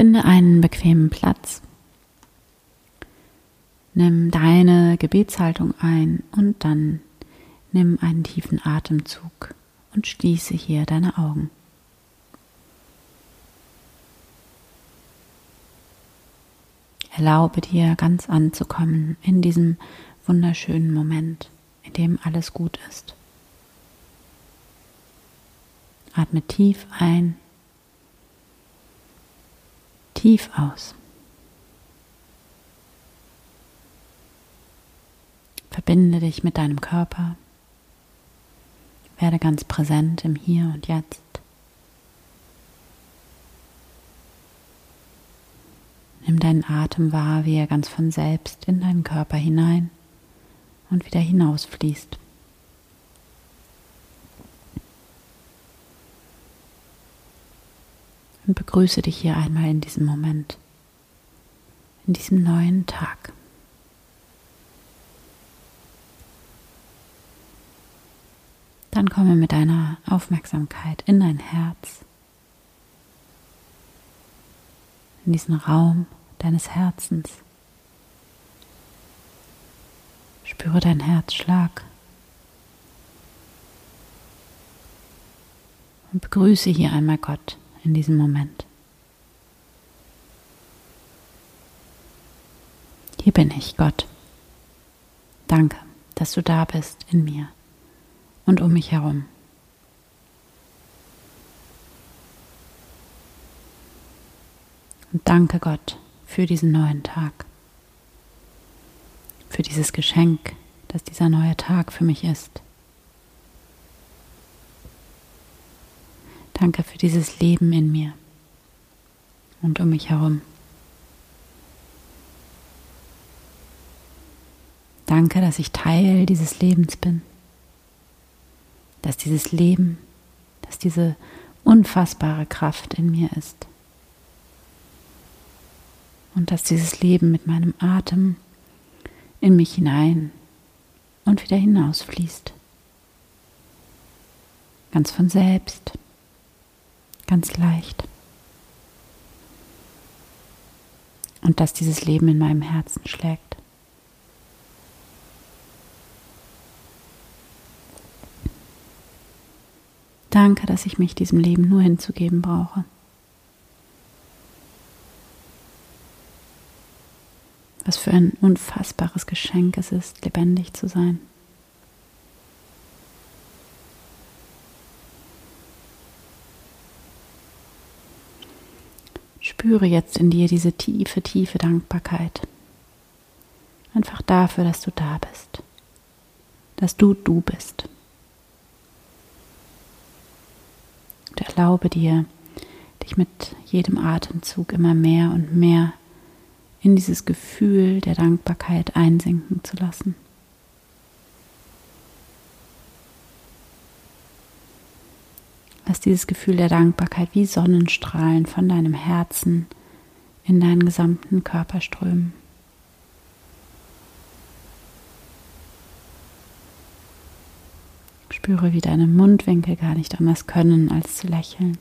Finde einen bequemen Platz. Nimm deine Gebetshaltung ein und dann nimm einen tiefen Atemzug und schließe hier deine Augen. Erlaube dir ganz anzukommen in diesem wunderschönen Moment, in dem alles gut ist. Atme tief ein, tief aus. Verbinde dich mit deinem Körper. Werde ganz präsent im Hier und Jetzt. Nimm deinen Atem wahr, wie er ganz von selbst in deinen Körper hinein und wieder hinausfließt. Und begrüße dich hier einmal in diesem Moment, in diesem neuen Tag. Dann komme mit deiner Aufmerksamkeit in dein Herz, in diesen Raum deines Herzens. Spüre deinen Herzschlag und begrüße hier einmal Gott in diesem Moment. Hier bin ich, Gott. Danke, dass du da bist in mir und um mich herum. Und danke Gott für diesen neuen Tag, für dieses Geschenk, dass dieser neue Tag für mich ist. Danke für dieses Leben in mir und um mich herum. Danke, dass ich Teil dieses Lebens bin, dass dieses Leben, dass diese unfassbare Kraft in mir ist und dass dieses Leben mit meinem Atem in mich hinein und wieder hinausfließt. Ganz von selbst ganz leicht. Und dass dieses Leben in meinem Herzen schlägt. Danke, dass ich mich diesem Leben nur hinzugeben brauche. Was für ein unfassbares Geschenk es ist, lebendig zu sein. Spüre jetzt in dir diese tiefe, tiefe Dankbarkeit. Einfach dafür, dass du da bist. Dass du du bist. Und erlaube dir, dich mit jedem Atemzug immer mehr und mehr in dieses Gefühl der Dankbarkeit einsinken zu lassen. Lass dieses Gefühl der Dankbarkeit wie Sonnenstrahlen von deinem Herzen in deinen gesamten Körper strömen. Spüre, wie deine Mundwinkel gar nicht anders können, als zu lächeln.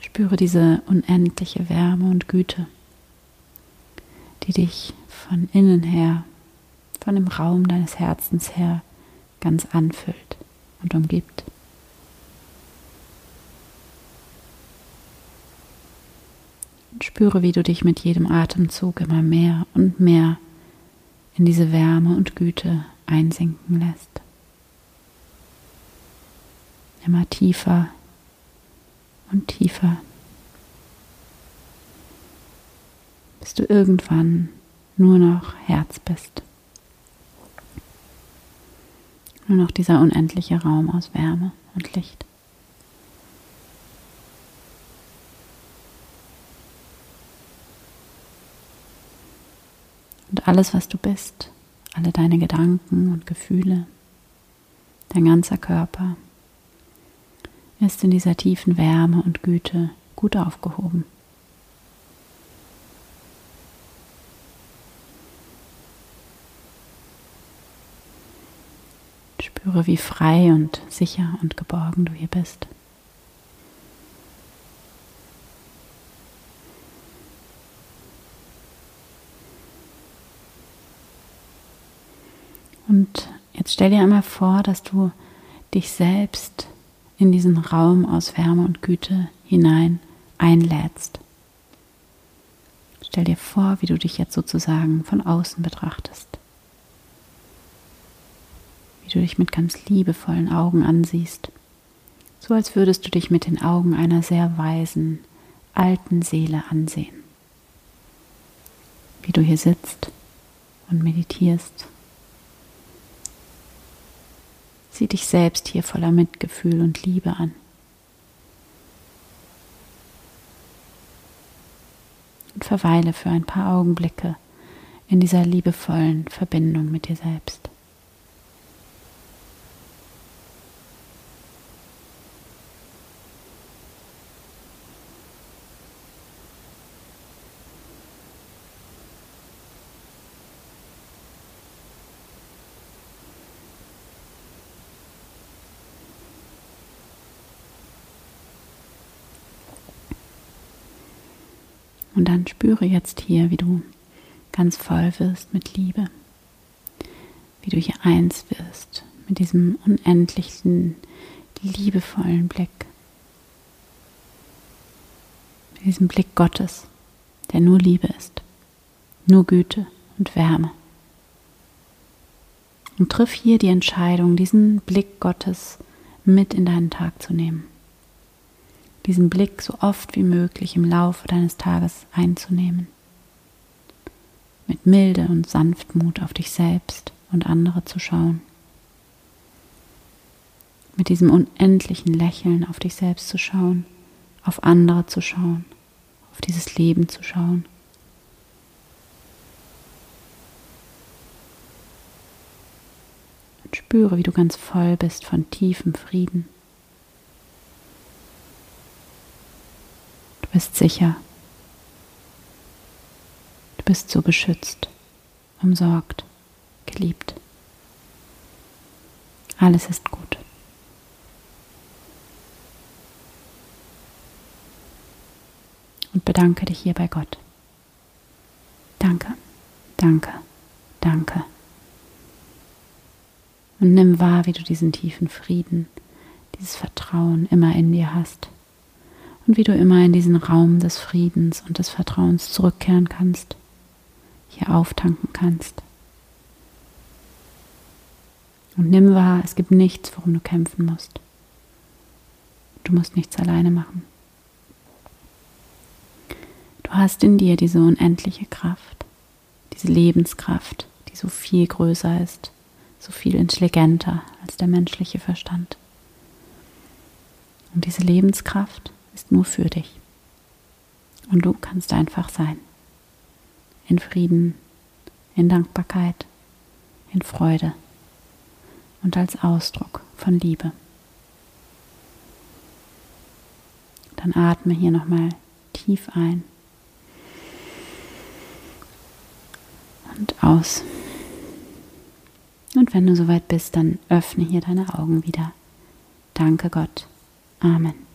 Spüre diese unendliche Wärme und Güte, die dich von innen her von dem Raum deines Herzens her ganz anfüllt und umgibt. Und spüre, wie du dich mit jedem Atemzug immer mehr und mehr in diese Wärme und Güte einsinken lässt. Immer tiefer und tiefer, bis du irgendwann nur noch Herz bist. Nur noch dieser unendliche Raum aus Wärme und Licht. Und alles, was du bist, alle deine Gedanken und Gefühle, dein ganzer Körper, ist in dieser tiefen Wärme und Güte gut aufgehoben. Spüre, wie frei und sicher und geborgen du hier bist. Und jetzt stell dir einmal vor, dass du dich selbst in diesen Raum aus Wärme und Güte hinein einlädst. Stell dir vor, wie du dich jetzt sozusagen von außen betrachtest. Wie du dich mit ganz liebevollen Augen ansiehst. So als würdest du dich mit den Augen einer sehr weisen, alten Seele ansehen. Wie du hier sitzt und meditierst Sieh dich selbst hier voller Mitgefühl und Liebe an. Und verweile für ein paar Augenblicke in dieser liebevollen Verbindung mit dir selbst. Und dann spüre jetzt hier, wie du ganz voll wirst mit Liebe, wie du hier eins wirst mit diesem unendlichen, liebevollen Blick, mit diesem Blick Gottes, der nur Liebe ist, nur Güte und Wärme. Und triff hier die Entscheidung, diesen Blick Gottes mit in deinen Tag zu nehmen diesen Blick so oft wie möglich im Laufe deines Tages einzunehmen. Mit Milde und Sanftmut auf dich selbst und andere zu schauen. Mit diesem unendlichen Lächeln auf dich selbst zu schauen, auf andere zu schauen, auf dieses Leben zu schauen. Und spüre, wie du ganz voll bist von tiefem Frieden. Bist sicher. Du bist so beschützt, umsorgt, geliebt. Alles ist gut. Und bedanke dich hier bei Gott. Danke, danke, danke. Und nimm wahr, wie du diesen tiefen Frieden, dieses Vertrauen immer in dir hast und wie du immer in diesen Raum des Friedens und des Vertrauens zurückkehren kannst, hier auftanken kannst. Und nimm wahr, es gibt nichts, worum du kämpfen musst. Du musst nichts alleine machen. Du hast in dir diese unendliche Kraft, diese Lebenskraft, die so viel größer ist, so viel intelligenter als der menschliche Verstand. Und diese Lebenskraft ist nur für dich. Und du kannst einfach sein. In Frieden, in Dankbarkeit, in Freude und als Ausdruck von Liebe. Dann atme hier nochmal tief ein und aus. Und wenn du soweit bist, dann öffne hier deine Augen wieder. Danke Gott. Amen.